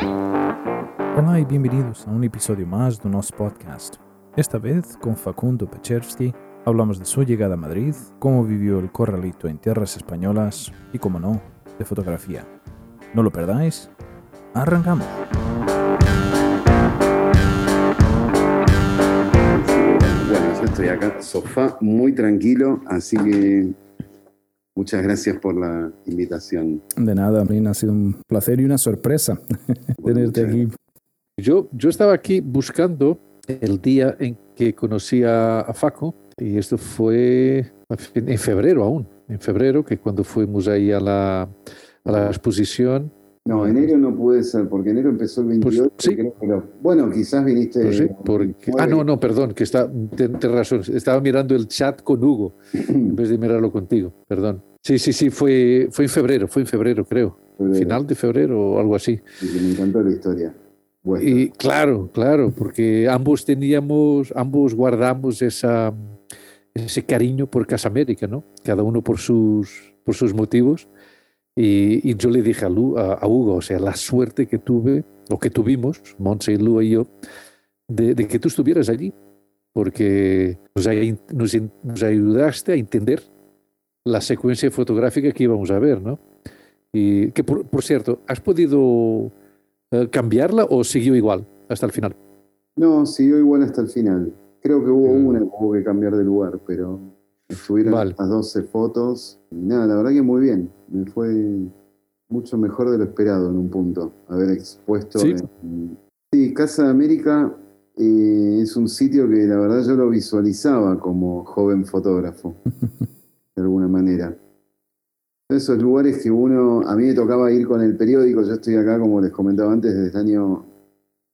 Hola y bienvenidos a un episodio más de nuestro podcast. Esta vez con Facundo Pechevsky hablamos de su llegada a Madrid, cómo vivió el corralito en tierras españolas y, como no, de fotografía. No lo perdáis. Arrancamos. Bueno, yo estoy acá, sofá muy tranquilo, así que muchas gracias por la invitación. De nada, Amin, ha sido un placer y una sorpresa tenerte muchas aquí. Yo, yo estaba aquí buscando el día en que conocí a, a Faco y esto fue en febrero aún, en febrero, que cuando fuimos ahí a la, a la exposición. No, enero no puede ser, porque enero empezó el 28, Pues, sí. creo, pero bueno, quizás viniste... Pues sí, porque- ah, no, no, perdón, que está, ten razón, estaba mirando el chat con Hugo en vez de mirarlo contigo, perdón. Sí, sí, sí, fue, fue en febrero, fue en febrero, creo. Febrero. Final de febrero o algo así. Y me encantó la historia. Y claro, claro, porque ambos teníamos, ambos guardamos esa, ese cariño por Casa América, ¿no? Cada uno por sus, por sus motivos. Y, y yo le dije a, Lu- a, a Hugo, o sea, la suerte que tuve, o que tuvimos, Montse, Lu y yo, de, de que tú estuvieras allí, porque nos, nos, nos ayudaste a entender la secuencia fotográfica que íbamos a ver, ¿no? Y que, por, por cierto, ¿has podido eh, cambiarla o siguió igual hasta el final? no, siguió igual hasta el final. Creo que hubo una que hubo que cambiar de lugar, pero estuvieron Vale. las 12 fotos. Y nada, la verdad que muy bien. Me fue mucho mejor de lo esperado en un punto. Haber expuesto. Sí. en- Sí, Casa de América eh, es un sitio que la verdad yo lo visualizaba como joven fotógrafo, de alguna manera. Esos lugares que uno, a mí me tocaba ir con el periódico, yo estoy acá, como les comentaba antes, desde el año,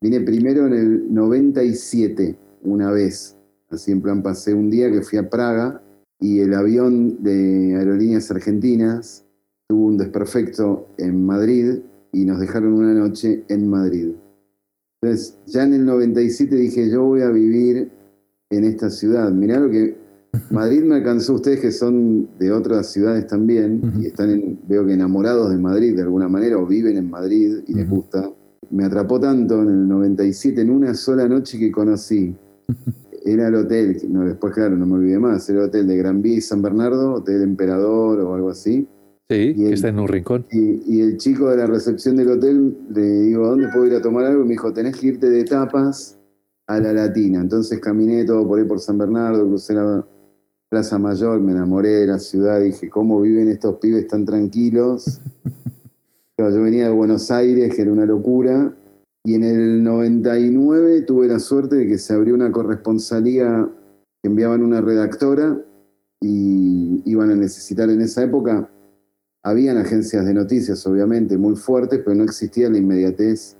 vine primero en el 97, una vez, así en plan pasé un día que fui a Praga y el avión de Aerolíneas Argentinas tuvo un desperfecto en Madrid y nos dejaron una noche en Madrid. Entonces, ya en el 97 dije, yo voy a vivir en esta ciudad. Mirá lo que Madrid me alcanzó ustedes que son de otras ciudades también y están, en- veo que enamorados de Madrid de alguna manera o viven en Madrid y les gusta. Me atrapó tanto en el 97 en una sola noche que conocí. Era el hotel, no, después claro, no me olvidé más, era el hotel de Gran Vía y San Bernardo, Hotel Emperador o algo así. Sí, Y que el- está en un rincón. Y, y el chico de la recepción del hotel le digo, ¿a dónde puedo ir a tomar algo? Y me dijo, tenés que irte de tapas a la Latina. Entonces caminé todo por ahí por San Bernardo, crucé la Plaza Mayor, me enamoré de la ciudad, dije, ¿cómo viven estos pibes tan tranquilos? Yo venía de Buenos Aires, que era una locura, y en el 99 tuve la suerte de que se abrió una corresponsalía que enviaban una redactora y iban a necesitar en esa época habían agencias de noticias, obviamente, muy fuertes, pero no existía la inmediatez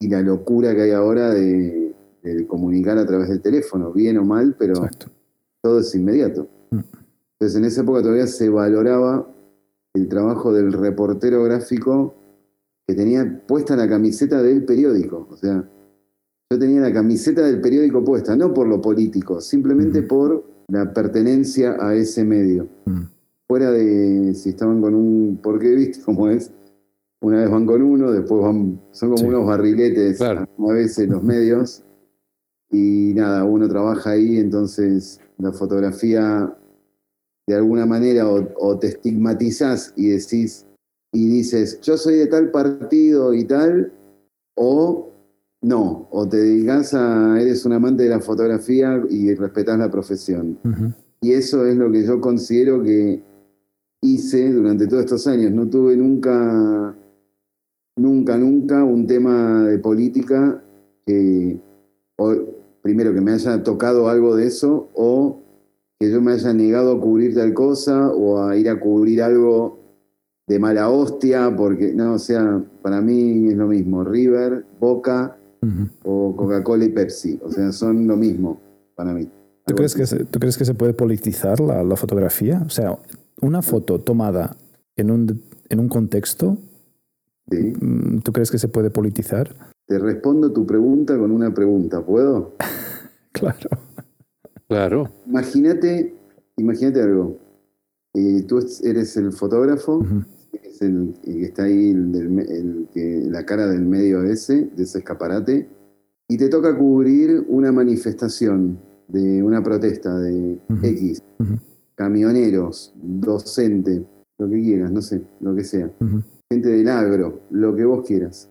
y la locura que hay ahora de, de comunicar a través del teléfono, bien o mal, pero Exacto. Todo es inmediato. Mm. Entonces, en esa época todavía se valoraba el trabajo del reportero gráfico que tenía puesta la camiseta del periódico. O sea, yo tenía la camiseta del periódico puesta, no por lo político, simplemente por la pertenencia a ese medio Mm. fuera de si estaban con un, porque viste cómo es, una vez van con uno, después van, son como Sí. unos barriletes Claro. a veces los medios, y nada, uno trabaja ahí, entonces la fotografía de alguna manera o, o te estigmatizás y decís, y dices, yo soy de tal partido y tal, o no, o te dedicas a, eres un amante de la fotografía y respetás la profesión. Y eso es lo que yo considero que hice durante todos estos años. No tuve nunca, nunca, nunca un tema de política que, o, primero, que me haya tocado algo de eso o que yo me haya negado a cubrir tal cosa o a ir a cubrir algo de mala hostia, porque, no, o sea, para mí es lo mismo. River, Boca o Coca-Cola y Pepsi. O sea, son lo mismo para mí. ¿Tú crees, que se, ¿Tú crees que se puede politizar la, la fotografía? O sea, una foto tomada en un, en un contexto, Sí. mm, ¿tú crees que se puede politizar? Te respondo tu pregunta con una pregunta, ¿puedo? Claro. Claro. Imagínate, imagínate algo. Eh, tú eres el fotógrafo, Ujú. es el, el que está ahí, el el que, la cara del medio ese, de ese escaparate, y te toca cubrir una manifestación de una protesta de. X, camioneros, docente, lo que quieras, no sé, lo que sea, gente del agro, lo que vos quieras.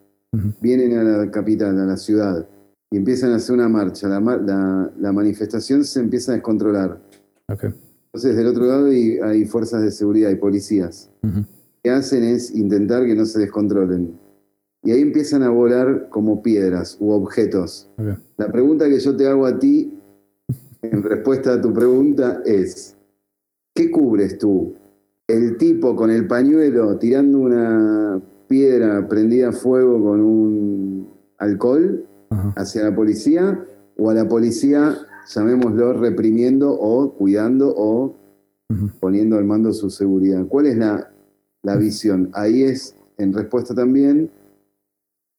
Vienen a la capital, a la ciudad, y empiezan a hacer una marcha. La, la- la manifestación se empieza a descontrolar. Entonces, del otro lado hay, hay fuerzas de seguridad y policías. Lo que hacen es intentar que no se descontrolen. Y ahí empiezan a volar como piedras u objetos. La pregunta que yo te hago a ti, en respuesta a tu pregunta, es, ¿qué cubres tú? ¿El tipo con el pañuelo tirando una piedra prendida a fuego con un alcohol Ajá. hacia la policía? ¿O a la policía, llamémoslo, reprimiendo o cuidando o poniendo al mando su seguridad? ¿Cuál es la, la visión? Ahí es, en respuesta también,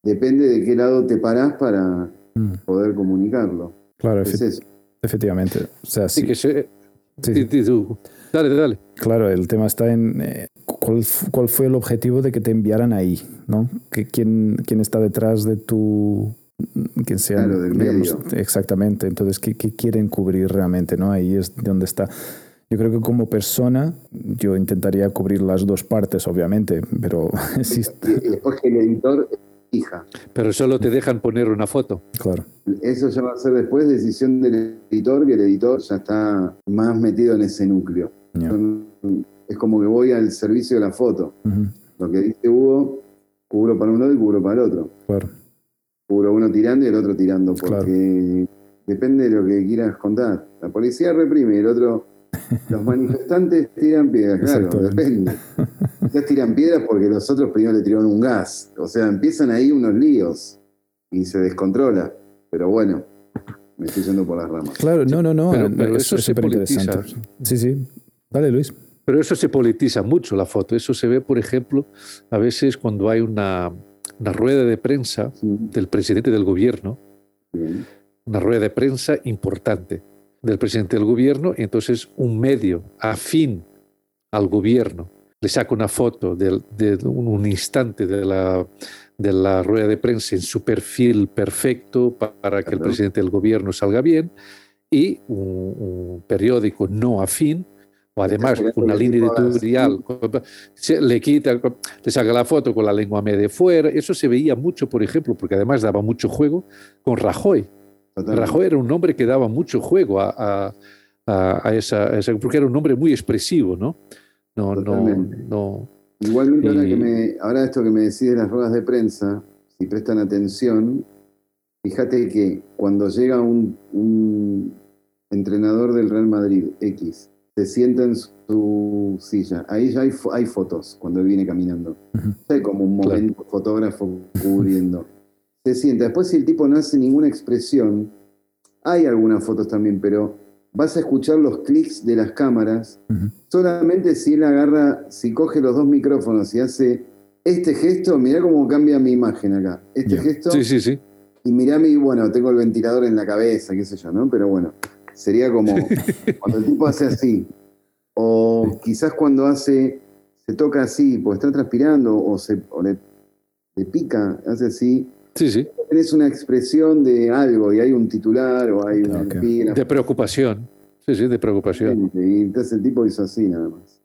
depende de qué lado te parás para poder comunicarlo. Claro, Es efe- eso. efectivamente. O sea, Sí, sí, que se... sí. Dale, dale. Claro, el tema está en eh, cuál, cuál fue el objetivo de que te enviaran ahí, ¿no? Que quién, quién está detrás de tu... Quién sea, Claro, del medio. Exactamente. Entonces, ¿qué, qué quieren cubrir realmente, no? Ahí es donde está. Yo creo que como persona, yo intentaría cubrir las dos partes, obviamente, pero sí, Y después que el editor fija. Pero solo te dejan poner una foto. claro. Eso ya va a ser después decisión del editor, que el editor ya está más metido en ese núcleo. Ya. Son- Es como que voy al servicio de la foto. Lo que dice Hugo, cubro para un lado y cubro para el otro. Claro. Cubro uno tirando y el otro tirando, porque depende de lo que quieras contar. La policía reprime, el otro. Los manifestantes tiran piedras, claro, depende. Quizás tiran piedras porque los otros primero le tiraron un gas. O sea, empiezan ahí unos líos y se descontrola. Pero bueno, me estoy yendo por las ramas. Claro, no, no, no. Pero- pero es- eso es se superinteresante. politiza. Sí, sí. Dale, Luis. Pero eso se politiza mucho la foto. Eso se ve, por ejemplo, a veces cuando hay una, una rueda de prensa del presidente del gobierno, una rueda de prensa importante del presidente del gobierno, y entonces un medio afín al gobierno le saca una foto de, un, un instante de la, de la rueda de prensa en su perfil perfecto pa- para que el presidente del gobierno salga bien, y un, un periódico no afín, o además una línea editorial, se- le quita, le saca la foto con la lengua media fuera. Eso se veía mucho, por ejemplo, porque además daba mucho juego con Rajoy. Totalmente. Rajoy era un hombre que daba mucho juego a, a- a- a esa, esa- porque era un hombre muy expresivo, ¿no? No, no, Totalmente. no. Igualmente, ahora, Y- que me, ahora esto que me decís de las ruedas de prensa, si prestan atención, fíjate que cuando llega un, un entrenador del Real Madrid X, se sienta en su silla, ahí ya hay, hay fotos cuando él viene caminando. Ya hay como un Claro. momento fotógrafo cubriendo. Se sienta. Después, si el tipo no hace ninguna expresión, hay algunas fotos también, pero vas a escuchar los clics de las cámaras solamente si él agarra, si coge los dos micrófonos y hace este gesto, mirá cómo cambia mi imagen acá. Este gesto, Sí, sí, sí. y mirá mi, bueno, tengo el ventilador en la cabeza, qué sé yo, ¿no? Pero bueno, sería como cuando el tipo hace así, o quizás cuando hace, se toca así, porque está transpirando, o, se, o le, le pica, hace así, Sí, sí. tenés una expresión de algo, y hay un titular, o hay un Ok. epígrafe, De preocupación. Sí, sí, de preocupación. y entonces el tipo hizo así nada más.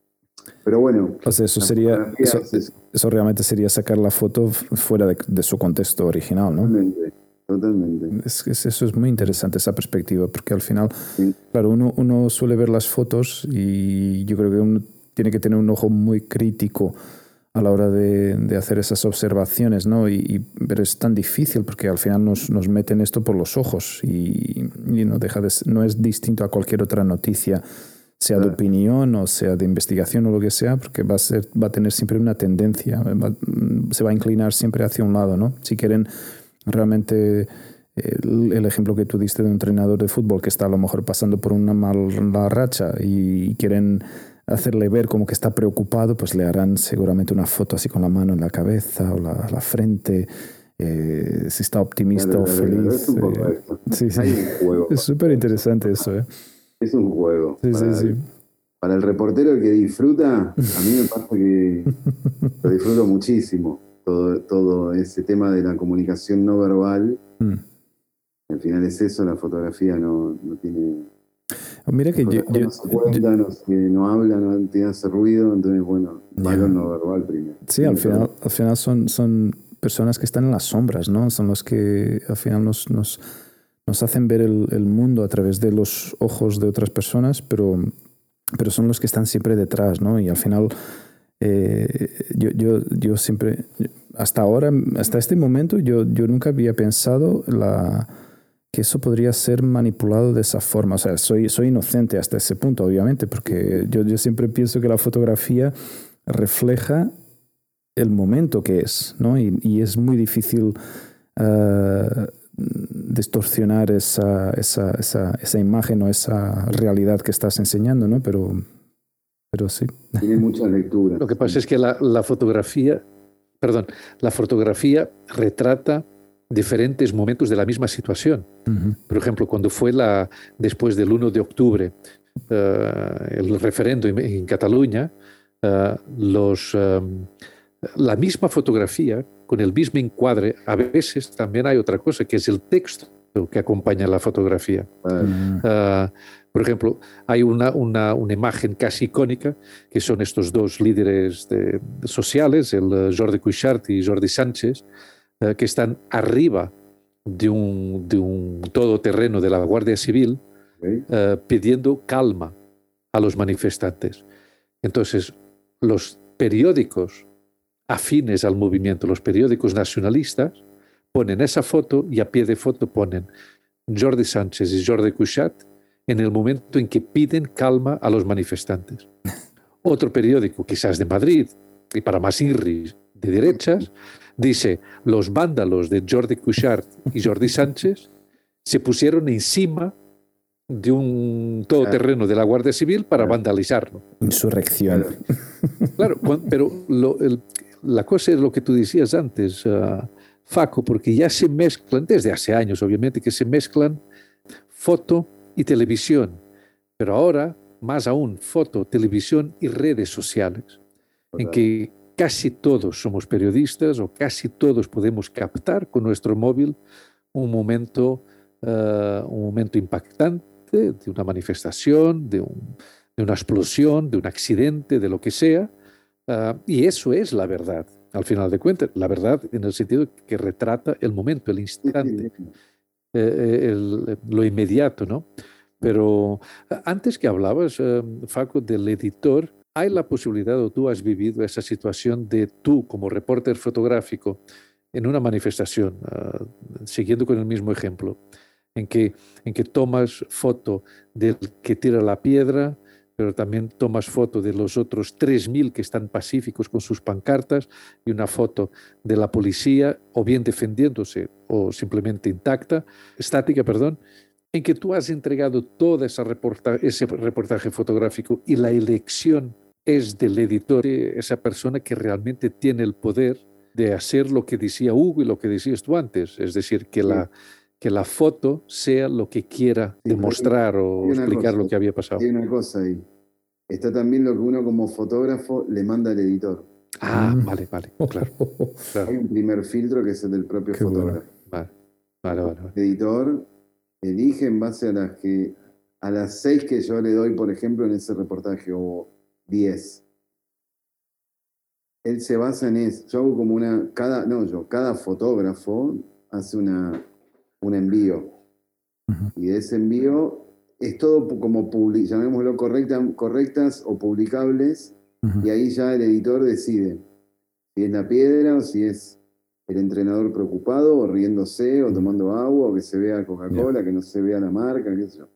Pero bueno, O sea, eso sería. Eso, es eso. eso realmente sería sacar la foto fuera de, de su contexto original, ¿no? Totalmente, totalmente. Es es- eso es muy interesante, esa perspectiva, porque al final, Sí. claro, uno, uno suele ver las fotos y yo creo que uno tiene que tener un ojo muy crítico a la hora de, de hacer esas observaciones, ¿no? Y, y- pero es tan difícil porque al final nos, nos meten esto por los ojos y, y no, deja de, no es distinto a cualquier otra noticia, sea de opinión o sea de investigación o lo que sea, porque va a, ser, va a tener siempre una tendencia, va- se va a inclinar siempre hacia un lado, ¿no? Si quieren realmente el, el ejemplo que tú diste de un entrenador de fútbol que está a lo mejor pasando por una mala racha y quieren hacerle ver como que está preocupado, pues le harán seguramente una foto así con la mano en la cabeza o la, la frente, eh, si está optimista o feliz. es un poco eh, sí, sí. Juego. Es súper interesante eso, ¿eh? Es un juego. Sí, para, sí. para el reportero que disfruta, a mí me pasa que lo disfruto muchísimo. Todo, todo ese tema de la comunicación no verbal. Mm. Al final es eso, la fotografía no, no tiene. Mira que yo, yo- no se cuenta, no, se- no habla, no tiene hace ruido, entonces, bueno, valor no verbal primero. Sí, al final, al final son, son personas que están en las sombras, ¿no? Son los que al final nos, nos, nos hacen ver el, el mundo a través de los ojos de otras personas, pero, pero son los que están siempre detrás, ¿no? Y al final, eh, yo, yo, yo siempre, hasta ahora, hasta este momento, yo, yo nunca había pensado la, que eso podría ser manipulado de esa forma. O sea, soy, soy inocente hasta ese punto, obviamente, porque yo, yo siempre pienso que la fotografía refleja el momento que es, ¿no? Y, y es muy difícil eh, distorsionar esa, esa, esa, esa imagen o esa realidad que estás enseñando, ¿no? Pero, pero sí. Tiene mucha lectura. Lo que pasa es que la, la fotografía, perdón, la fotografía retrata diferentes momentos de la misma situación. Ujú. Por ejemplo, cuando fue la, después del 1 de octubre eh, el referéndum en, en Cataluña, eh, los, eh, la misma fotografía, con el mismo encuadre, a veces también hay otra cosa, que es el texto que acompaña la fotografía. Mm. Ah, por ejemplo, hay una, una, una imagen casi icónica que son estos dos líderes de- de sociales, el eh, Jordi Cuixart y Jordi Sánchez, eh, que están arriba de un, de un todoterreno de la Guardia Civil eh, pidiendo calma a los manifestantes. Entonces, los periódicos afines al movimiento, los periódicos nacionalistas, ponen esa foto y a pie de foto ponen Jordi Sánchez y Jordi Cuixart en el momento en que piden calma a los manifestantes. Otro periódico, quizás de Madrid, y para más irris de derechas, dice, los vándalos de Jordi Cuixart y Jordi Sánchez se pusieron encima de un todoterreno de la Guardia Civil para vandalizarlo. Insurrección. Claro. Pero lo- el- la cosa es lo que tú decías antes, ah, Faco, porque ya se mezclan, desde hace años obviamente, que se mezclan foto y televisión, pero ahora más aún foto, televisión y redes sociales, en Total. que casi todos somos periodistas o casi todos podemos captar con nuestro móvil un momento, ah, un momento impactante de una manifestación, de, un- de una explosión, de un accidente, de lo que sea. ah, y eso es la verdad, al final de cuentas. La verdad en el sentido que retrata el momento, el instante, eh, el- lo inmediato, ¿no? Pero antes que hablabas, eh, Faco, del editor, ¿hay la posibilidad o tú has vivido esa situación de tú como reporter fotográfico en una manifestación, ah, siguiendo con el mismo ejemplo, en que, en que tomas foto del que tira la piedra, pero también tomas foto de los otros 3.000 que están pacíficos con sus pancartas y una foto de la policía o bien defendiéndose o simplemente intacta, estática, perdón, en que tú has entregado todo esa reporta- ese reportaje fotográfico y la elección es del editor, esa persona que realmente tiene el poder de hacer lo que decía Hugo y lo que decías tú antes, es decir, que, Sí. La, que la foto sea lo que quiera Sí, demostrar o hay explicar cosa, lo que había pasado. Hay una cosa ahí. Está también lo que uno como fotógrafo le manda al editor. Ah, Mm. vale, vale, claro. claro. Hay un primer filtro que es el del propio Qué bueno. fotógrafo. Vale, vale, vale, vale. El editor elige en base a las que a las seis que yo le doy, por ejemplo, en ese reportaje, o diez. Él se basa en eso. Yo hago como una, cada, no yo, cada fotógrafo hace una, un envío. Y de ese envío es todo como publi, llamémoslo correcta, correctas o publicables, y ahí ya el editor decide si es la piedra o si es el entrenador preocupado o riéndose o tomando agua o que se vea Coca-Cola, que no se vea la marca, qué sé yo.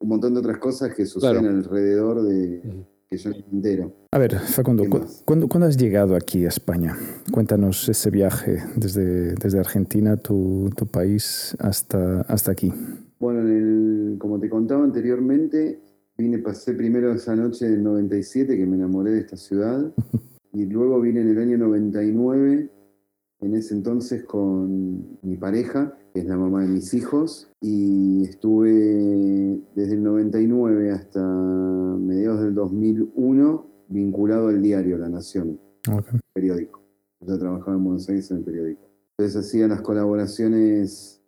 Un montón de otras cosas que suceden Claro. alrededor de. Que entero. A ver, Facundo, ¿Qué ¿cu-? ¿cuándo, cuándo has llegado aquí a España? Cuéntanos ese viaje desde, desde Argentina, tu, tu país, hasta, hasta aquí. Bueno, en el- como te contaba anteriormente, vine, pasé primero esa noche del 97 que me enamoré de esta ciudad y luego vine en el año 99 en ese entonces con mi pareja, es la mamá de mis hijos, y estuve desde el 99 hasta mediados del 2001 vinculado al diario La Nación, periódico. Yo trabajaba en Buenos Aires en el periódico. Entonces hacía las colaboraciones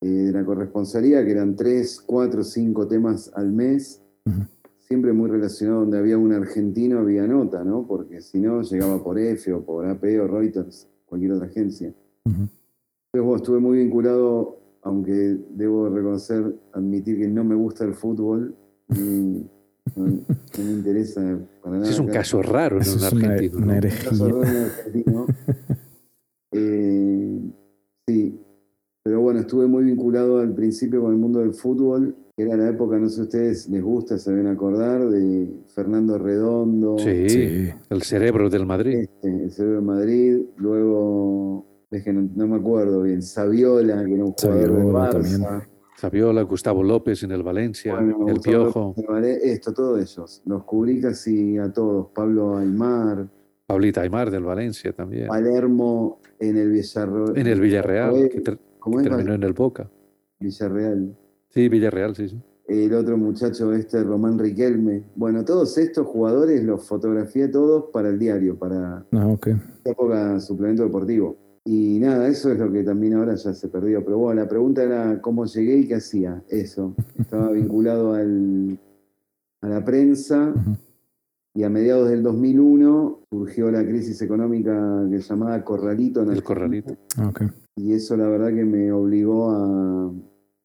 eh, de la corresponsalía, que eran tres, cuatro, cinco temas al mes siempre muy relacionado donde había un argentino, había nota, ¿no? Porque si no, llegaba por F o por AP o Reuters, cualquier otra agencia. Bueno, estuve muy vinculado, aunque debo reconocer, admitir que no me gusta el fútbol, no, me interesa para nada. Es un caso raro en un argentino. Una, una argentino. eh, sí, pero bueno, estuve muy vinculado al principio con el mundo del fútbol era la época, no sé ustedes les gusta, se ven acordar, de Fernando Redondo. Sí, el cerebro del Madrid. Este, el cerebro del Madrid. Luego, es que no, me acuerdo bien, Saviola, que era un jugador de Barça. Saviola, Gustavo López en el Valencia, el Piojo. Esto, todos ellos. Los cubrí casi a todos. Pablo Aymar. Pablita Aymar del Valencia también. Palermo en el Villarreal. En el Villarreal, que, terminó en el Boca. Villarreal. Sí, Villarreal, sí, sí. El otro muchacho este, Román Riquelme. Bueno, todos estos jugadores los fotografié todos para el diario, para ah, okay. época suplemento deportivo. Y nada, eso es lo que también ahora ya se perdió. Pero bueno, la pregunta era cómo llegué y qué hacía. Eso. Estaba vinculado al, a la prensa. Y a mediados del 2001 surgió la crisis económica que se llamaba Corralito. En el Corralito. Ah, okay. Y eso la verdad que me obligó a,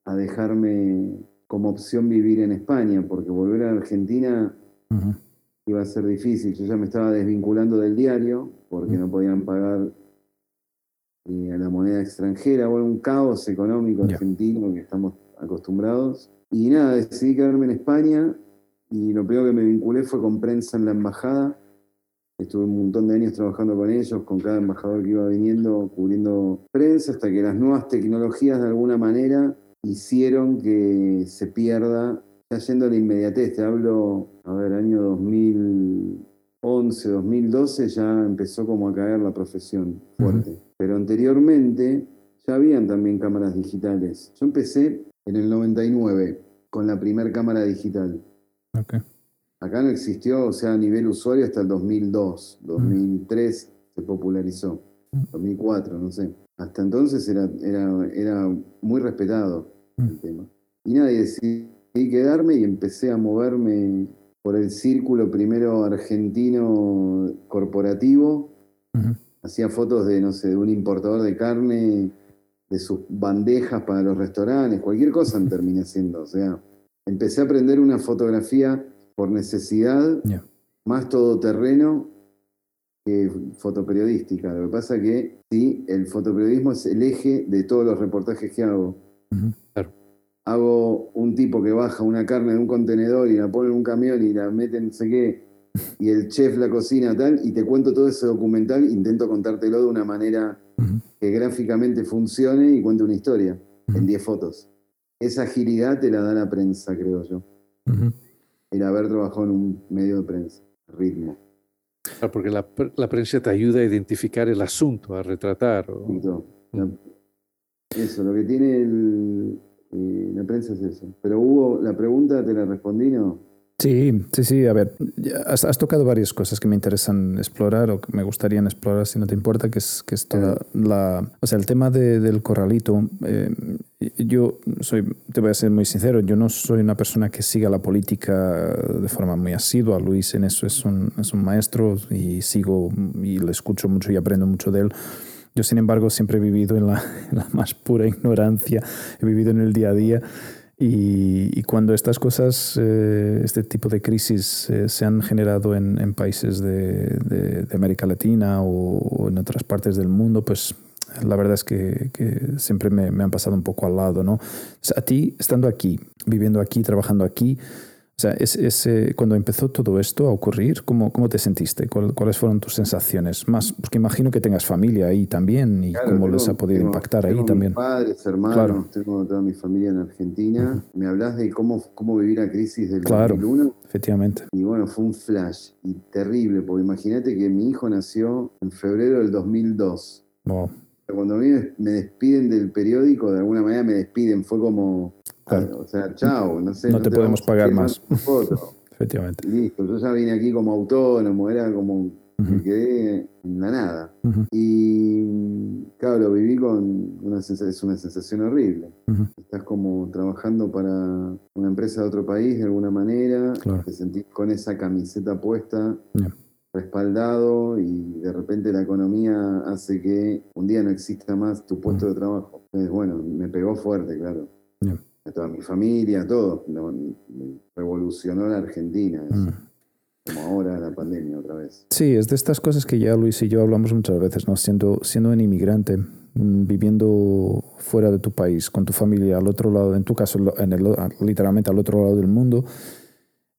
a dejarme como opción vivir en España, porque volver a Argentina iba a ser difícil. Yo ya me estaba desvinculando del diario, porque no podían pagar eh, a la moneda extranjera, bueno, un caos económico argentino que estamos acostumbrados. Y nada, decidí quedarme en España y lo primero que me vinculé fue con prensa en la embajada. Estuve un montón de años trabajando con ellos, con cada embajador que iba viniendo, cubriendo prensa, hasta que las nuevas tecnologías de alguna manera hicieron que se pierda, ya yendo a la inmediatez, te hablo, a ver, año 2011, 2012 ya empezó como a caer la profesión fuerte. Pero anteriormente ya habían también cámaras digitales. Yo empecé en el 99 con la primera cámara digital. Acá no existió, o sea, a nivel usuario hasta el 2002, 2003 se popularizó, 2004, no sé. Hasta entonces era, era, era muy respetado el tema. Y nada, decidí quedarme y empecé a moverme por el círculo primero argentino corporativo. Hacía fotos de, no sé, de un importador de carne, de sus bandejas para los restaurantes, cualquier cosa terminé haciendo. O sea, empecé a aprender una fotografía por necesidad, más todoterreno que fotoperiodística. Lo que pasa que sí, el fotoperiodismo es el eje de todos los reportajes que hago hago un tipo que baja una carne de un contenedor y la pone en un camión y la mete en no sé qué, y el chef la cocina tal, y te cuento todo ese documental, intento contártelo de una manera que gráficamente funcione y cuente una historia en 10 fotos. Esa agilidad te la da la prensa, creo yo. El haber trabajado en un medio de prensa, ritmo. porque la, prensa te ayuda a identificar el asunto, a retratar. Eso, lo que tiene el, la prensa es eso. Pero hubo, la pregunta te la respondí, ¿no? Sí, sí, sí. A ver, has, tocado varias cosas que me interesan explorar o que me gustarían explorar, si no te importa, que es, que es toda la... O sea, el tema del corralito. Eh, yo soy, te voy a ser muy sincero, yo no soy una persona que siga la política de forma muy asidua. Luis en eso es un, es un maestro y sigo y le escucho mucho y aprendo mucho de él. Yo, sin embargo, siempre he vivido en la, más pura ignorancia, he vivido en el día a día. Y, cuando estas cosas, eh, este tipo de crisis eh, se han generado en, países de, América Latina o, en otras partes del mundo, pues la verdad es que, siempre me, me, han pasado un poco al lado. ¿no? a ti, estando aquí, viviendo aquí, trabajando aquí, o sea, es, cuando empezó todo esto a ocurrir, ¿cómo, cómo te sentiste? ¿Cuáles fueron tus sensaciones? Más, porque imagino que tengas familia ahí también y cómo les ha podido impactar ahí también. Mis padres, hermanos, tengo toda mi familia en Argentina. Me hablas de cómo, cómo vivir la crisis del claro, 2001. Efectivamente. Y bueno, fue un flash y terrible, porque imagínate que mi hijo nació en febrero del 2002. Wow. Cuando me- despiden del periódico, de alguna manera me despiden, fue como, Claro. o sea, chao, no sé. No te podemos pagar más. foto. Efectivamente. Y listo, yo ya vine aquí como autónomo, era como, me quedé en la nada. Y claro, lo viví con una sensación, es una sensación horrible. Estás como trabajando para una empresa de otro país de alguna manera, Claro. te sentís con esa camiseta puesta. Respaldado y de repente la economía hace que un día no exista más tu puesto de trabajo. Entonces, bueno, me pegó fuerte, claro. Ya. A toda mi familia, a todos. No, me revolucionó la Argentina, eso. Mm. como ahora la pandemia otra vez. Sí, es de estas cosas que ya Luis y yo hablamos muchas veces, ¿no? Siendo, siendo un inmigrante, mm, viviendo fuera de tu país, con tu familia, al otro lado, en tu caso, lo- en el, literalmente al otro lado del mundo,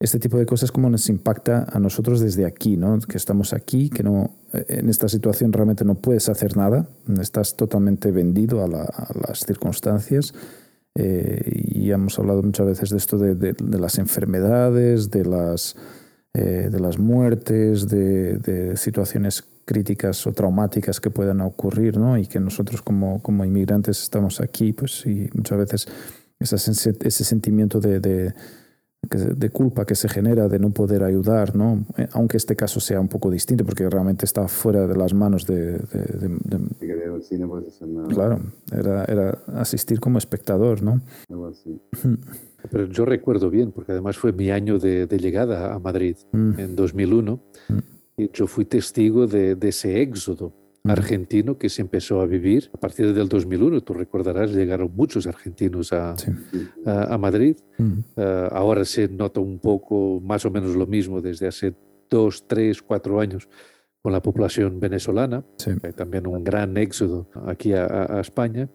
este tipo de cosas como nos impacta a nosotros desde aquí, ¿no? Que estamos aquí, que no, eh, en esta situación realmente no puedes hacer nada, estás totalmente vendido a, la- a las circunstancias. Eh, y hemos hablado muchas veces de esto de, de- de las enfermedades, de las, eh, de las muertes, de, de situaciones críticas o traumáticas que puedan ocurrir, ¿no? Y que nosotros como, como inmigrantes estamos aquí, pues y muchas veces ese sentimiento de, de, culpa que se genera de no poder ayudar, ¿no? Eh, Aunque este caso sea un poco distinto, porque realmente está fuera de las manos de, de- de- de- claro, era, era asistir como espectador, ¿no? Pero yo recuerdo bien, porque además fue mi año de, de llegada a Madrid Mm, en 2001. Mm. Y yo fui testigo de, de ese éxodo mm, argentino que se empezó a vivir a partir del 2001. Tú recordarás, llegaron muchos argentinos a, sí. Sí, sí. a, a Madrid. Eh, ahora se nota un poco más o menos lo mismo desde hace dos, tres, cuatro años con la población venezolana. sí. Hay también un gran éxodo aquí a, a- a España.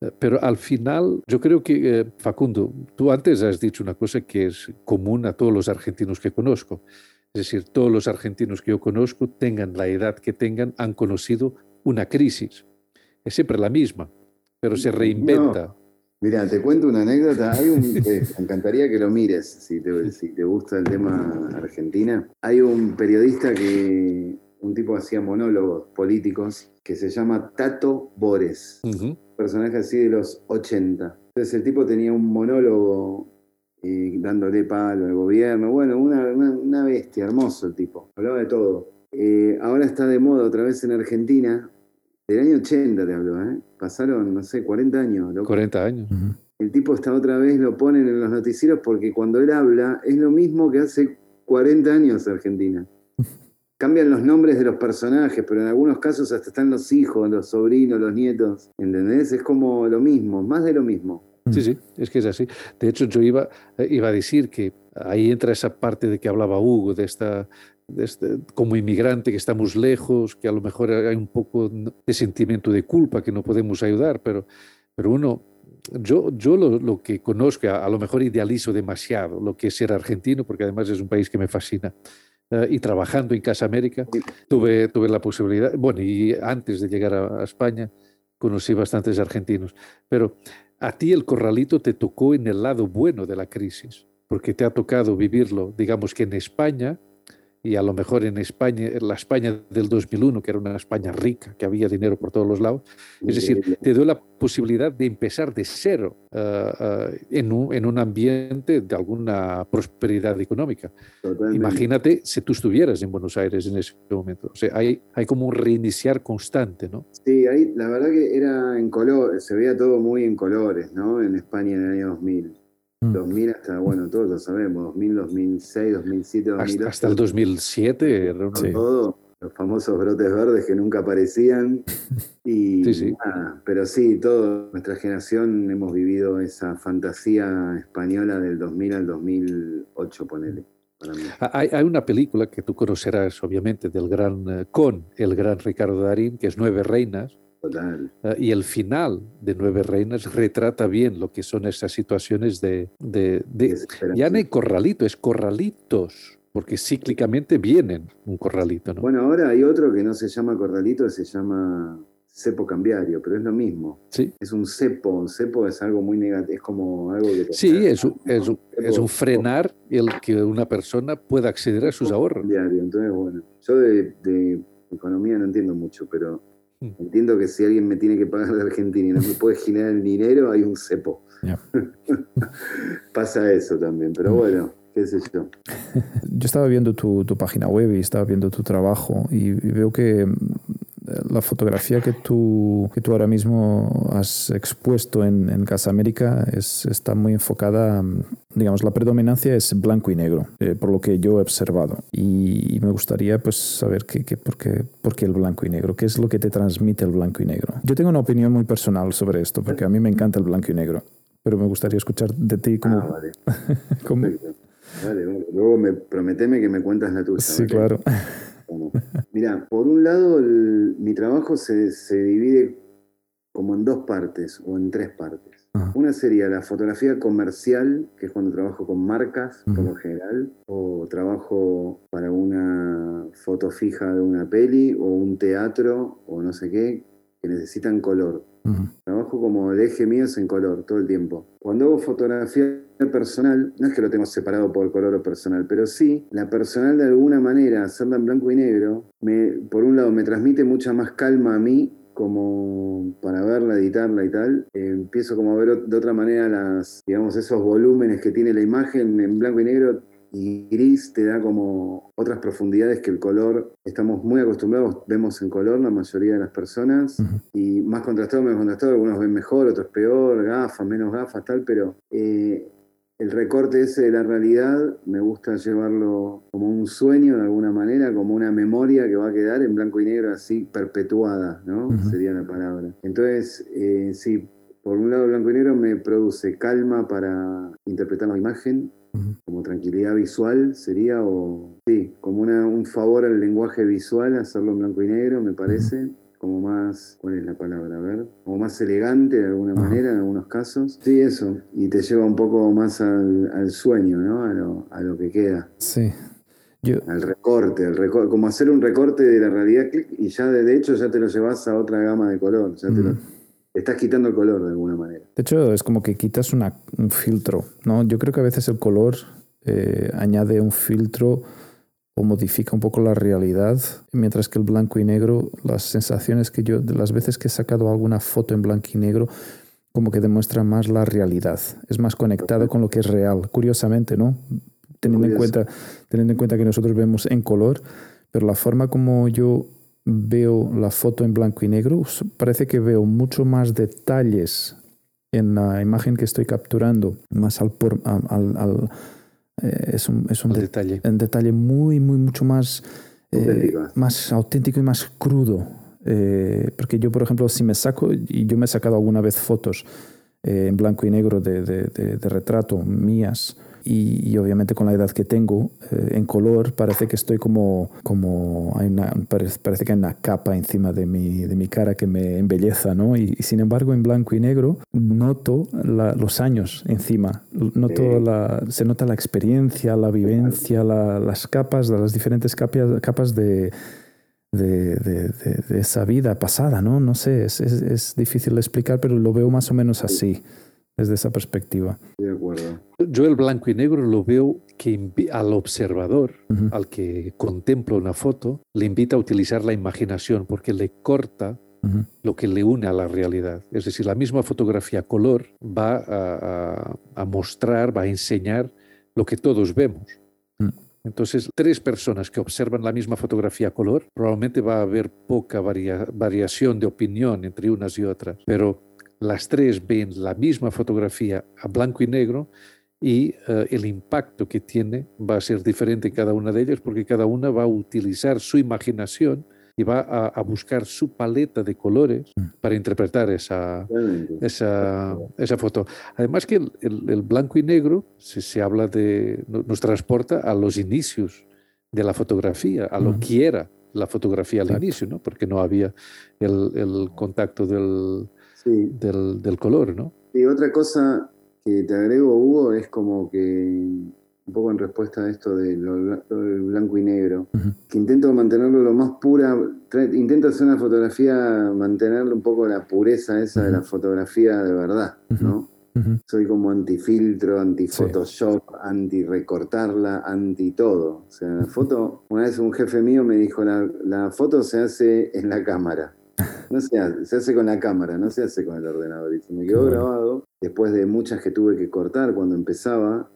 Eh, Pero al final, yo creo que, eh, Facundo, tú antes has dicho una cosa que es común a todos los argentinos que conozco. Es decir, todos los argentinos que yo conozco, tengan la edad que tengan, han conocido una crisis. Es siempre la misma, pero se reinventa. Mira, te cuento una anécdota. Hay un, eh, me encantaría que lo mires si te, si te gusta el tema Argentina. Hay un periodista que, un tipo que hacía monólogos políticos, que se llama Tato Bores, Ujú. personaje así de los 80. Entonces el tipo tenía un monólogo eh, dándole palo al gobierno. Bueno, una, una- una bestia, hermoso el tipo. Hablaba de todo. Eh, ahora está de moda otra vez en Argentina. Del año 80 te hablo, ¿eh? Pasaron, no sé, 40 años. loco. 40 años. El tipo está otra vez, lo ponen en los noticieros porque cuando él habla es lo mismo que hace 40 años Argentina. Cambian los nombres de los personajes, pero en algunos casos hasta están los hijos, los sobrinos, los nietos. ¿Entendés? Es como lo mismo, más de lo mismo. Sí, sí, es que es así. De hecho, yo iba, eh, iba a decir que ahí entra esa parte de que hablaba Hugo, de esta, de este- como inmigrante que estamos lejos, que a lo mejor hay un poco de sentimiento de culpa, que no podemos ayudar, pero, pero uno, yo, yo lo, lo que conozco, a, a lo mejor idealizo demasiado lo que es ser argentino, porque además es un país que me fascina. Eh, y trabajando en Casa América, tuve, tuve la posibilidad, bueno, y antes de llegar a, a España, conocí bastantes argentinos, pero a ti el corralito te tocó en el lado bueno de la crisis, porque te ha tocado vivirlo, digamos que en España, y a lo mejor en España, en la España del 2001, que era una España rica, que había dinero por todos los lados, es decir, te dio la posibilidad de empezar de cero ah, ah, en, un, en un ambiente de alguna prosperidad económica. Totalmente. Imagínate si tú estuvieras en Buenos Aires en ese momento. O sea, hay, hay como un reiniciar constante, ¿no? Sí, ahí la verdad que era en color, se veía todo muy en colores, ¿no? En España en el año 2000. Mm. 2000 hasta, bueno, todos lo sabemos, 2000, 2006, 2007, 2008. Hasta, hasta el 2007 era una- Sí. todo, los famosos brotes verdes que nunca aparecían. Y Sí, sí. nada, pero sí, toda nuestra generación hemos vivido esa fantasía española del 2000 al 2008, ponele. Para mí. Hay, hay una película que tú conocerás, obviamente, del gran, eh, con el gran Ricardo Darín, que es Nueve Reinas, Total. eh, y el final de Nueve Reinas retrata bien lo que son esas situaciones de... de, de- ya no hay corralito, es corralitos, porque cíclicamente vienen un corralito, ¿no? Bueno, ahora hay otro que no se llama corralito, se llama cepo cambiario, pero es lo mismo. Sí. Es un cepo, un cepo es algo muy negativo, es como algo que... Sí, es, un- es, un- es un frenar el que una persona pueda acceder a sus ahorros. Cambiario. Entonces, bueno, yo de, de economía no entiendo mucho, pero Entiendo que si alguien me tiene que pagar de Argentina y no me puede generar el dinero, hay un cepo. Pasa eso también, pero bueno, qué sé yo. Yo estaba viendo tu, tu página web y estaba viendo tu trabajo y, y veo que mm, la fotografía que tú, que tú ahora mismo has expuesto en, en Casa América es, está muy enfocada, digamos, la predominancia es blanco y negro, eh, por lo que yo he observado. Y, y me gustaría pues saber qué, qué, por, qué, por qué el blanco y negro, qué es lo que te transmite el blanco y negro. Yo tengo una opinión muy personal sobre esto, porque a mí me encanta el blanco y negro, pero me gustaría escuchar de ti como... Ah, vale. Perfecto. Vale, vale. Luego me, prometeme que me cuentas la tuya. sí, ¿vale? claro. Bueno, Mira, por un lado, el- mi trabajo se, se divide como en dos partes o en tres partes. Ajá. Una sería la fotografía comercial, que es cuando trabajo con marcas, por Ujú. lo general, o trabajo para una foto fija de una peli o un teatro o no sé qué, que necesitan color. Trabajo como el eje mío es en color todo el tiempo. Cuando hago fotografía personal, no es que lo tengo separado por color o personal, pero sí, la personal de alguna manera, hacerla en blanco y negro, me, por un lado me transmite mucha más calma a mí como para verla, editarla y tal, empiezo como a ver de otra manera las, digamos, esos volúmenes que tiene la imagen en blanco y negro y gris te da como otras profundidades que el color estamos muy acostumbrados, vemos en color la mayoría de las personas ujú. y más contrastado, menos contrastado, algunos ven mejor, otros peor, gafas, menos gafas, tal, pero eh, el recorte ese de la realidad me gusta llevarlo como un sueño de alguna manera, como una memoria que va a quedar en blanco y negro así perpetuada, ¿no? Ujú. Sería la palabra. Entonces, eh, sí, por un lado blanco y negro me produce calma para interpretar la imagen, Como tranquilidad visual sería, o sí, como una, un favor al lenguaje visual hacerlo en blanco y negro, me parece. Como más, ¿cuál es la palabra? A ver, como más elegante de alguna Ajá. manera en algunos casos. Sí, eso. Y te lleva un poco más al, al sueño, ¿no? A lo, a lo que queda, Sí. Yo, al recorte, al recor- como hacer un recorte de la realidad y ya de, de hecho ya te lo llevas a otra gama de color. Ya te lo-. Estás quitando el color de alguna manera. De hecho, es como que quitas una- un filtro, ¿no? Yo creo que a veces el color eh, añade un filtro o modifica un poco la realidad, mientras que el blanco y negro, las sensaciones que yo, de las veces que he sacado alguna foto en blanco y negro, como que demuestra más la realidad, es más conectado con lo que es real, curiosamente, ¿no? Teniendo en, cuenta, teniendo en cuenta que nosotros vemos en color, pero la forma como yo veo la foto en blanco y negro, parece que veo mucho más detalles en la imagen que estoy capturando, más al... Por, al, al- al- eh, es un, es un de- detalle. un detalle muy, muy, mucho más, eh, más auténtico y más crudo. Eh, porque yo, por ejemplo, si me saco, y yo me he sacado alguna vez fotos eh, en blanco y negro de- de- de retrato mías, y, y obviamente con la edad que tengo, eh, en color, parece que estoy como, como hay una, parece, que hay una capa encima de mi, de mi cara que me embelleza, ¿no? Y, y sin embargo, en blanco y negro, noto la- los años encima, noto Sí. la, se nota la experiencia, la vivencia, la- las capas, las diferentes capas, capas de, de, de- de- de esa vida pasada, ¿no? No sé, es, es- es difícil de explicar, pero lo veo más o menos así, desde esa perspectiva. Estoy de acuerdo. Yo el blanco y negro lo veo que al observador, al que contempla una foto, le invita a utilizar la imaginación porque le corta lo que le une a la realidad. Es decir, la misma fotografía color va a, a- a mostrar, va a enseñar lo que todos vemos. Mm. Entonces, tres personas que observan la misma fotografía color, probablemente va a haber poca varia- variación de opinión entre unas y otras, pero las tres ven la misma fotografía a blanco y negro y eh, el impacto que tiene va a ser diferente en cada una de ellas porque cada una va a utilizar su imaginación y va a, a buscar su paleta de colores Mm. para interpretar esa, esa, esa foto. Además que el, el- el blanco y negro se, se habla de, no- nos transporta a los inicios de la fotografía, a lo que era la fotografía al Exacto. inicio, ¿no? porque no había el, el contacto del, Sí. del, del color. ¿no? Y otra cosa que te agrego, Hugo, es como que, un poco en respuesta a esto de lo, blanco y negro, que intento mantenerlo lo más pura, intento hacer una fotografía, mantenerle un poco la pureza esa de la fotografía de verdad, ¿no? Soy como anti-filtro, anti-Photoshop, anti-recortarla, anti-todo. O sea, la foto, una vez un jefe mío me dijo, la, la foto se hace en la cámara. No se hace, se hace con la cámara, no se hace con el ordenador. Y se me quedó grabado después de muchas que tuve que cortar cuando empezaba,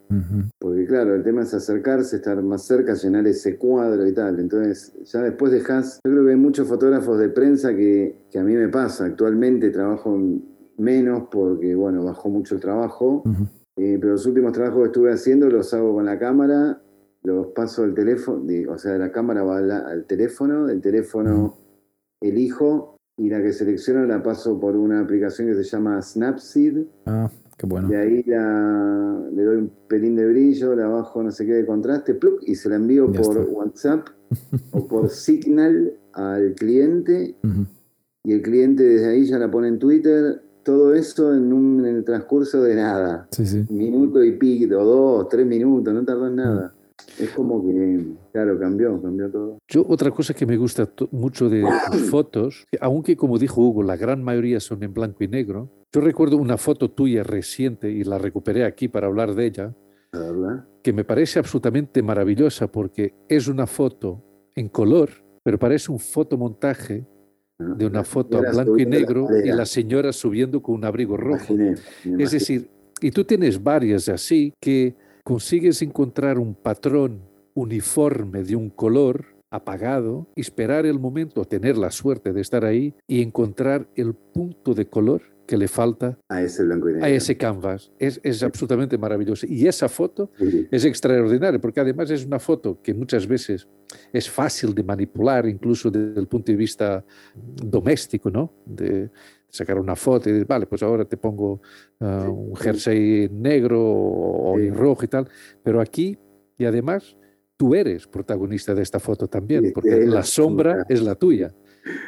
porque claro, el tema es acercarse, estar más cerca, llenar ese cuadro y tal. Entonces, ya después dejas, yo creo que hay muchos fotógrafos de prensa que, que a mí me pasa. Actualmente trabajo menos porque, bueno, bajó mucho el trabajo, eh, pero los últimos trabajos que estuve haciendo los hago con la cámara, los paso al teléfono, o sea, la cámara va al, teléfono, del teléfono elijo y la que selecciono la paso por una aplicación que se llama Snapseed. Ah, qué bueno. De ahí le doy un pelín de brillo, la bajo no sé qué de contraste, y se la envío por WhatsApp o por Signal al cliente. Y el cliente desde ahí ya la pone en Twitter. Todo eso en, un, en el transcurso de nada. Sí, sí. Minuto y pico, dos, tres minutos, no tardó en nada. Es como que, claro, cambió, cambió todo. Yo otra cosa que me gusta mucho de tus fotos, aunque como dijo Hugo, la gran mayoría son en blanco y negro, yo recuerdo una foto tuya reciente y la recuperé aquí para hablar de ella, que me parece absolutamente maravillosa porque es una foto en color, pero parece un fotomontaje ah, de una foto a blanco y negro y la señora subiendo con un abrigo rojo. Es decir, y tú tienes varias así que consigues encontrar un patrón uniforme de un color apagado, esperar el momento, tener la suerte de estar ahí y encontrar el punto de color que le falta a ese blanco y negro. A ese canvas. Es, es absolutamente maravilloso. Y esa foto es extraordinaria, porque además es una foto que muchas veces es fácil de manipular, incluso desde el punto de vista doméstico, ¿no? De, sacar una foto y decir, vale, pues ahora te pongo ah, un jersey negro o, rojo y tal. Pero aquí, y además, tú eres protagonista de esta foto también, porque la sombra es la tuya.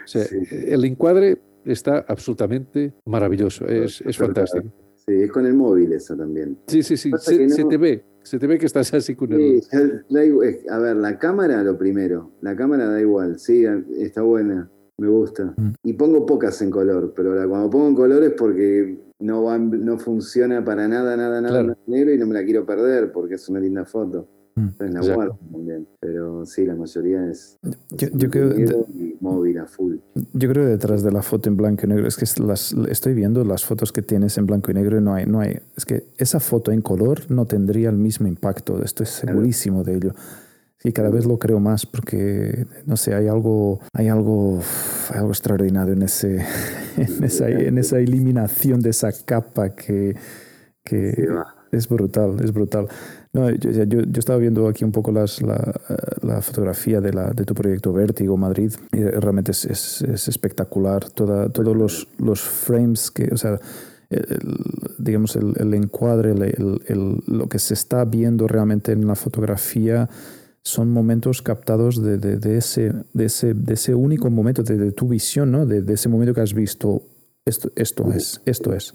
O sea, el encuadre está absolutamente maravilloso, es, es fantástico. Sí, es con el móvil eso también. Sí, sí, sí, se, te ve, se te ve que estás así con el... a ver, la cámara lo primero, la cámara da igual, sí, está buena, me gusta. Mm. Y pongo pocas en color, pero cuando pongo en color es porque no, va, no funciona para nada, nada, nada negro y no me la quiero perder porque es una linda foto. Mm. En la guardo también. Pero sí, la mayoría es, yo, creo móvil a full. Yo creo que detrás de la foto en blanco y negro es que las, estoy viendo las fotos que tienes en blanco y negro y no hay, no hay. Es que esa foto en color no tendría el mismo impacto. Estoy segurísimo de ello. Sí, cada vez lo creo más porque, no sé, hay algo, hay algo, algo extraordinario en, ese, en, esa, en esa eliminación de esa capa que, que es brutal, es brutal. No, yo, yo, estaba viendo aquí un poco las, la, la, fotografía de, la, de tu proyecto Vértigo Madrid y realmente es, es, es espectacular. Toda, todos los, los frames que, o sea, digamos, el, el encuadre, el, el, lo que se está viendo realmente en la fotografía son momentos captados de, de, ese, de, ese, de ese único momento, de, tu visión, ¿no? de, ese momento que has visto, esto, esto es, esto es.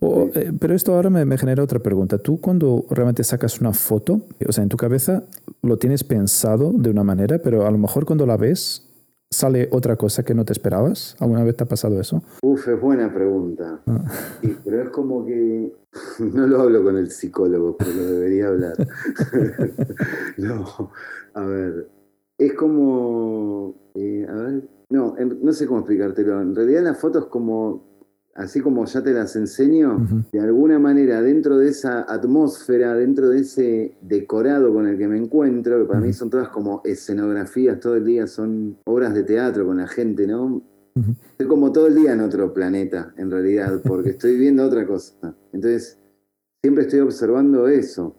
Eh, pero esto ahora me, me, genera otra pregunta. Tú cuando realmente sacas una foto, o sea, en tu cabeza lo tienes pensado de una manera, pero a lo mejor cuando la ves sale otra cosa que no te esperabas. ¿Alguna vez te ha pasado eso? Uf, es buena pregunta. Ah. pero es como que No lo hablo con el psicólogo, pero lo debería hablar. no, a ver, es como, eh, a ver, no, no sé cómo explicártelo. En realidad la foto es como, así como ya te las enseño, de alguna manera dentro de esa atmósfera, dentro de ese decorado con el que me encuentro, que para mí son todas como escenografías, todo el día son obras de teatro con la gente, ¿no? Estoy como todo el día en otro planeta, en realidad, porque estoy viendo otra cosa. Entonces, siempre estoy observando eso.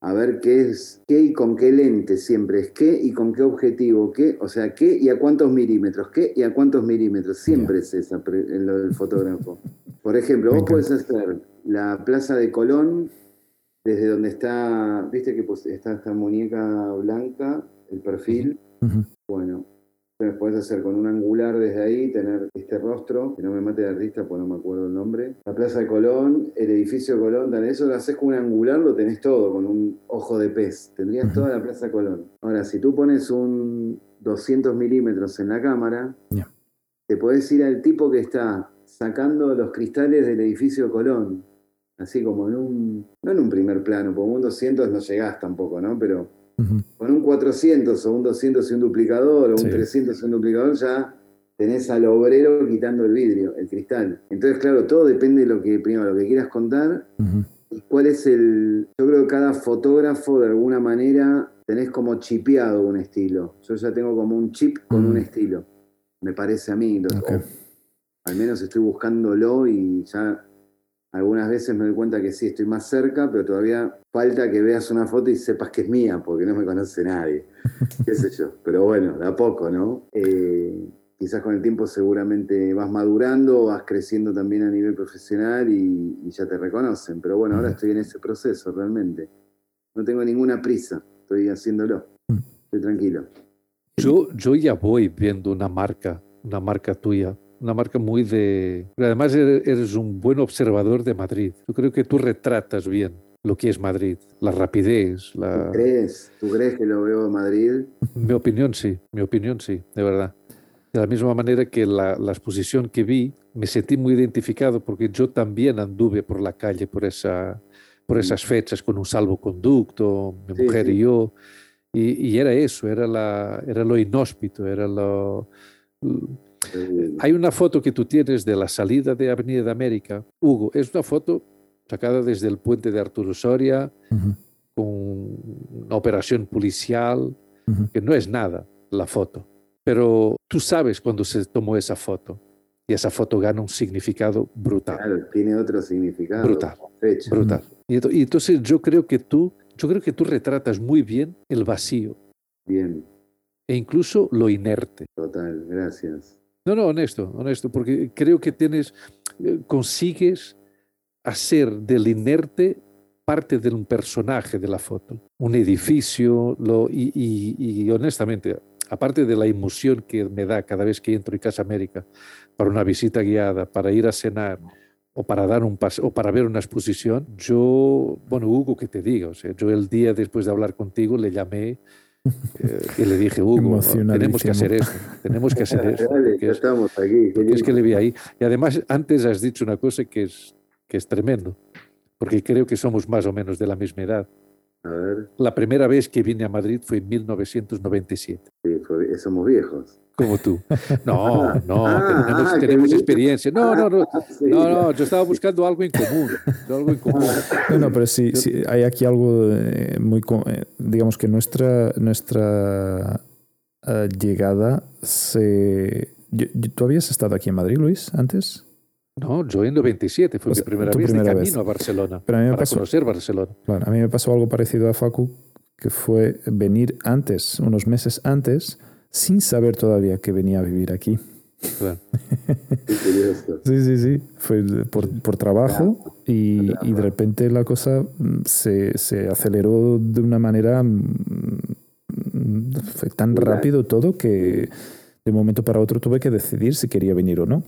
A ver qué es, qué y con qué lente siempre es, qué y con qué objetivo, qué, o sea, qué y a cuántos milímetros, qué y a cuántos milímetros. Siempre es esa en lo del fotógrafo. Por ejemplo, vos podés hacer la Plaza de Colón desde donde está, viste que pues, está esta muñeca blanca, el perfil. Bueno, entonces puedes hacer con un angular desde ahí, tener este rostro, que no me mate de artista, pues no me acuerdo el nombre. La Plaza de Colón, el edificio de Colón, eso lo haces con un angular, lo tenés todo, con un ojo de pez. Tendrías toda la Plaza de Colón. Ahora, si tú pones un 200 milímetros en la cámara, te podés ir al tipo que está sacando los cristales del edificio de Colón. Así como en un, no en un primer plano, porque un 200 no llegás tampoco, ¿no? Pero con un 400 o un 200 y un duplicador o un 300 y un duplicador ya tenés al obrero quitando el vidrio, el cristal. Entonces, claro, todo depende de lo que, primero, lo que quieras contar y cuál es el... Yo creo que cada fotógrafo de alguna manera tenés como chipeado un estilo. Yo ya tengo como un chip con Mm. un estilo, me parece a mí. Lo- Ok. o al menos estoy buscándolo y ya algunas veces me doy cuenta que sí, estoy más cerca, pero todavía falta que veas una foto y sepas que es mía, porque no me conoce nadie. qué sé yo. Pero bueno, de a poco, ¿no? Eh, quizás con el tiempo seguramente vas madurando, vas creciendo también a nivel profesional y, y ya te reconocen. Pero bueno, ahora estoy en ese proceso realmente. No tengo ninguna prisa, estoy haciéndolo. Mm. Estoy tranquilo. Yo, yo ya voy viendo una marca, una marca tuya, una marca muy de... pero Además eres, eres un buen observador de Madrid. Yo creo que tú retratas bien lo que es Madrid, la rapidez, ¿Tú la... crees? ¿Tú crees que lo veo en Madrid? Mi opinión sí, mi opinión sí, de verdad. De la misma manera que la, la exposición que vi, me sentí muy identificado porque yo también anduve por la calle por, esa, por esas fechas con un salvoconducto, mi Sí, mujer sí. y yo, y, y era eso, era, la, era lo inhóspito, era lo... Hay una foto que tú tienes de la salida de Avenida de América, Hugo, es una foto sacada desde el puente de Arturo Soria, con una operación policial, que no es nada la foto, pero tú sabes cuando se tomó esa foto y esa foto gana un significado brutal, Claro, tiene otro significado. Brutal. Fecha. brutal. Y entonces yo creo que tú, yo creo que tú retratas muy bien el vacío Bien, e incluso lo inerte. total, gracias. No, no, honesto, honesto, porque creo que tienes, eh, consigues hacer del inerte parte de un personaje de la foto, un edificio, y, honestamente, aparte de la emoción que me da cada vez que entro en Casa América para una visita guiada, para ir a cenar o para dar un paseo o para ver una exposición, yo, bueno, Hugo, que te diga, yo el día después de hablar contigo le llamé eh, y le dije, Hugo, tenemos que hacer esto, tenemos que hacer esto. Porque es- estamos aquí. porque es que le vi ahí. Y además, antes has dicho una cosa que es, que es tremendo, porque creo que somos más o menos de la misma edad. A ver, La primera vez que vine a Madrid fue en 1997, sí, fue- somos viejos. Como tú. No, no, Ah, tenemos, ah, tenemos experiencia. No, no, no, no, no, yo estaba buscando algo en común, algo en común. No, no, pero sí, sí, hay aquí algo eh, muy, eh, digamos que nuestra, nuestra eh, llegada se... ¿Tú habías estado aquí en Madrid, Luis, antes? No, yo en 97 fue O mi sea, primera vez primera de vez. camino a Barcelona, Pero a mí me para pasó, conocer Barcelona. a mí me pasó algo parecido a Facu, que fue venir antes, unos meses antes, sin saber todavía que venía a vivir aquí. Claro. Sí, sí, sí. Fue por, por trabajo y, y de repente la cosa mm, se, se aceleró de una manera. mm, Fue tan rápido todo que de un momento para otro tuve que decidir si quería venir o no.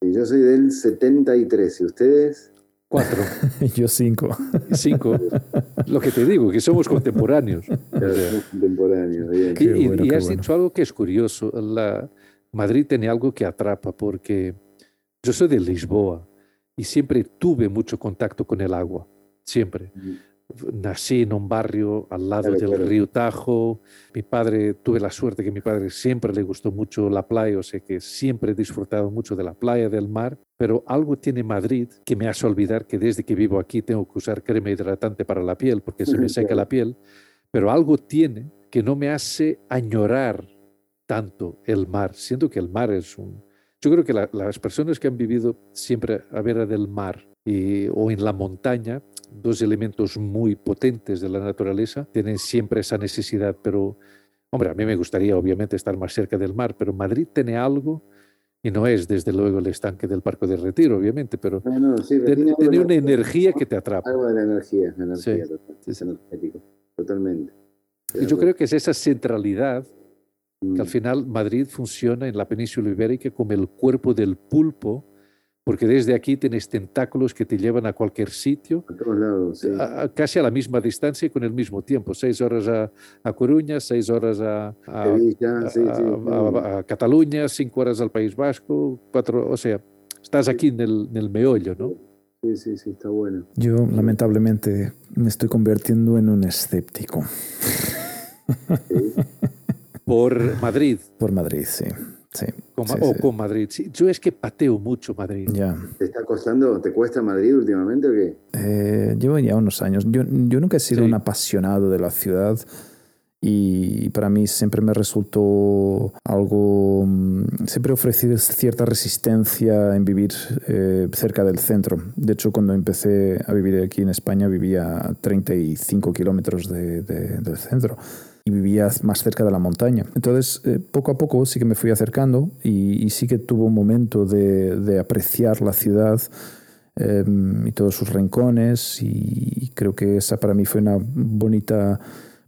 Yo soy del 73, ¿y ustedes? Cuatro, Yo cinco. cinco. Lo que te digo, que somos contemporáneos. Contemporáneos, bien. Y, y- bueno, y has bueno. dicho algo que es curioso. La, Madrid tiene algo que atrapa porque yo soy de Lisboa y siempre tuve mucho contacto con el agua. Siempre. Nací en un barrio al lado Claro, del claro. río Tajo. Mi padre, tuve la suerte que a mi padre siempre le gustó mucho la playa, o sea que siempre he disfrutado mucho de la playa, del mar. Pero algo tiene Madrid que me hace olvidar que desde que vivo aquí tengo que usar crema hidratante para la piel porque se me seca la piel. Pero algo tiene que no me hace añorar tanto el mar. Siento que el mar es un... Yo creo que la- las personas que han vivido siempre a vera del mar y, o en la montaña, dos elementos muy potentes de la naturaleza, tienen siempre esa necesidad. Pero, hombre, a mí me gustaría obviamente estar más cerca del mar, pero Madrid tiene algo, y no es desde luego el estanque del Parque de Retiro, obviamente, pero No, no, sí, tiene, tiene una energía que te atrapa. Algo de la energía, energía Sí, total, sí, energético, totalmente. Y yo creo que es esa centralidad. Que al final Madrid funciona en la península ibérica como el cuerpo del pulpo, porque desde aquí tienes tentáculos que te llevan a cualquier sitio, A todos lados, sí. a- a- casi a la misma distancia y con el mismo tiempo. Seis horas a, a Coruña, seis horas a, a- Sevilla, a- sí, sí. a- a- a Cataluña, cinco horas al País Vasco, cuatro, o sea, estás aquí en el, en el meollo, ¿no? Sí, sí, sí, está bueno. Yo, lamentablemente, me estoy convirtiendo en un escéptico Sí. Por Madrid. por Madrid, sí. Sí. Con, sí, o sí. con Madrid. Sí, yo es que pateo mucho Madrid. Ya. ¿Te está costando, te cuesta Madrid últimamente o qué? Eh, llevo ya unos años. Yo, yo nunca he sido Sí. un apasionado de la ciudad y para mí siempre me resultó algo, mm, siempre he ofrecido cierta resistencia en vivir eh, cerca del centro. De hecho, cuando empecé a vivir aquí en España vivía a 35 kilómetros de- de- del centro y vivía más cerca de la montaña. Entonces, eh, poco a poco sí que me fui acercando y, y sí que tuvo un momento de, de apreciar la ciudad eh, y todos sus rincones y creo que esa para mí fue una bonita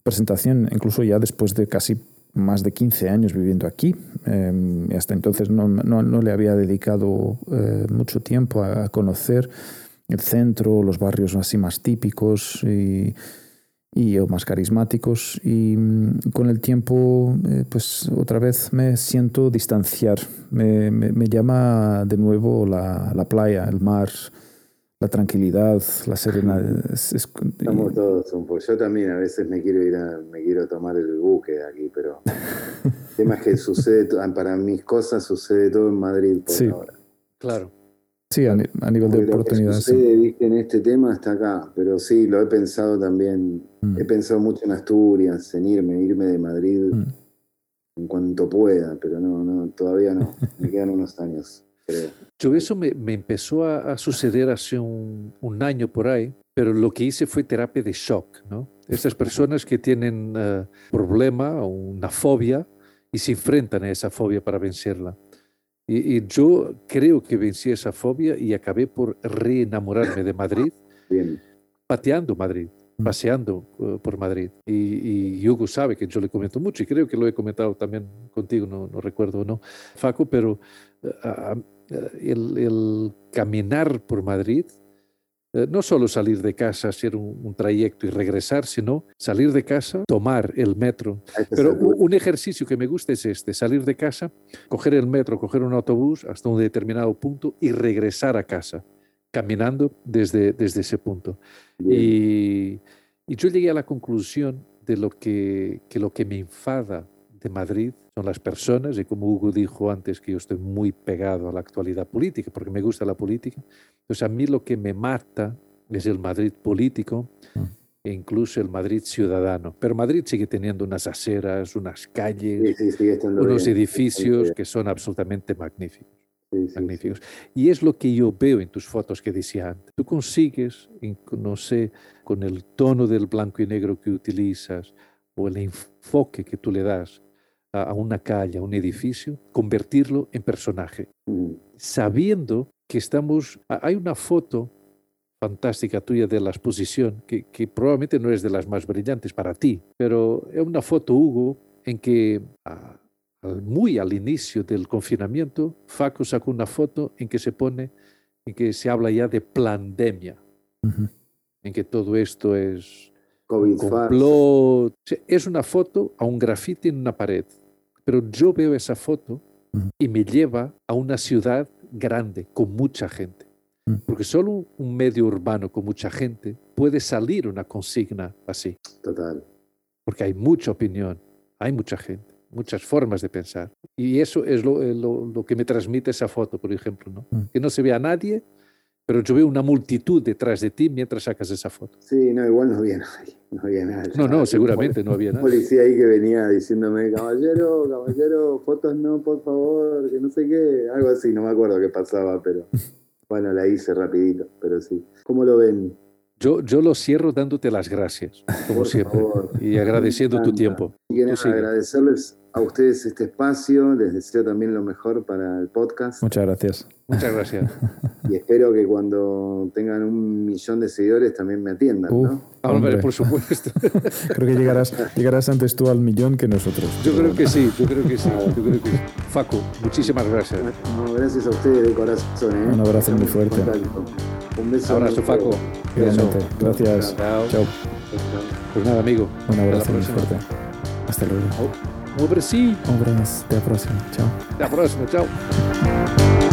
presentación, incluso ya después de casi más de 15 años viviendo aquí. Eh, hasta entonces no, no- no le había dedicado eh, mucho tiempo a, a conocer el centro, los barrios así más típicos y, y o más carismáticos. Y mm, con el tiempo, eh, pues otra vez me siento distanciar. Me, me- me llama de nuevo la, la playa, el mar, la tranquilidad, la serenidad. Es- es- Estamos todos un poco. Yo también a veces me quiero ir a, me quiero tomar el buque de aquí, pero el tema es que sucede, para mis cosas sucede todo en Madrid por Sí. ahora. Claro. Sí, a, ni- a nivel de Porque lo que oportunidad. sí. sucede, viste, en este tema está acá, pero sí, lo he pensado también, Mm. he pensado mucho en Asturias, en irme, irme de Madrid Mm. en cuanto pueda, pero no, no, todavía no, me quedan unos años, creo. Yo eso me, me empezó a, a suceder hace un, un año por ahí, pero lo que hice fue terapia de shock, ¿no? Estas personas que tienen eh, problema o una fobia y se enfrentan a esa fobia para vencerla. Y, y yo creo que vencí esa fobia y acabé por reenamorarme de Madrid, Bien, pateando Madrid, Mm. paseando eh, por Madrid. Y, y Hugo sabe que yo le comento mucho y creo que lo he comentado también contigo, no, no recuerdo no, Faco, pero a- a- el, el caminar por Madrid, eh, no solo salir de casa, hacer un, un trayecto y regresar, sino salir de casa, tomar el metro. Pero un ejercicio que me gusta es este, salir de casa, coger el metro, coger un autobús hasta un determinado punto y regresar a casa, caminando desde, desde ese punto. Y, y yo llegué a la conclusión de lo que, que lo que me enfada de Madrid son las personas, y como Hugo dijo antes, que yo estoy muy pegado a la actualidad política, porque me gusta la política. Entonces, a mí lo que me mata es el Madrid político Mm. e incluso el Madrid ciudadano. Pero Madrid sigue teniendo unas aceras, unas calles, sí, sí, unos bien, edificios que son absolutamente magníficos sí, magníficos. Y es lo que yo veo en tus fotos que decía antes. Tú consigues, no sé, con el tono del blanco y negro que utilizas o el enfoque que tú le das a, a una calle, a un edificio, convertirlo en personaje, sabiendo que estamos... Hay una foto fantástica tuya de la exposición, que, que probablemente no es de las más brillantes para ti, pero es una foto, Hugo, en que a- al- muy al inicio del confinamiento, Faco sacó una foto en que se pone, en que se habla ya de pandemia, en que todo esto es COVID complot. Es una foto a un grafiti en una pared, pero yo veo esa foto y me lleva a una ciudad grande, con mucha gente. Porque solo un medio urbano con mucha gente puede salir una consigna así, Total. porque hay mucha opinión, hay mucha gente, muchas formas de pensar. Y eso es lo, lo- lo que me transmite esa foto, por ejemplo, ¿no? Que no se ve a nadie, pero yo veo una multitud detrás de ti mientras sacas esa foto. Sí, no, igual no había nadie, no había nadie. No, no, seguramente no había Un nadie. policía ahí que venía diciéndome, caballero, caballero, fotos no, por favor, que no sé qué, algo así, no me acuerdo qué pasaba, pero bueno, la hice rapidito, pero sí. ¿Cómo lo ven? Yo, yo lo cierro dándote las gracias, como Por siempre, favor. y agradeciendo tu tiempo. Y Tú agradecerles a ustedes este espacio, les deseo también lo mejor para el podcast Muchas gracias. Muchas gracias. y espero que cuando tengan un millón de seguidores también me atiendan, Uh, ¿no? Hombre, hombre, por supuesto. creo que llegarás, llegarás antes tú al millón que nosotros. Yo creo que sí, yo creo que sí, yo creo que sí. Facu, muchísimas gracias. No, gracias a ustedes de corazón. ¿eh? Un abrazo muy fuerte. Un beso. Abrazo, fuerte. Igualmente. Beso. Gracias. Chao. Chao. Pues nada, amigo. Un abrazo muy fuerte. Hasta luego. Un abrazo. Un abrazo. Hasta la próxima. Chao. Hasta la próxima. Chao.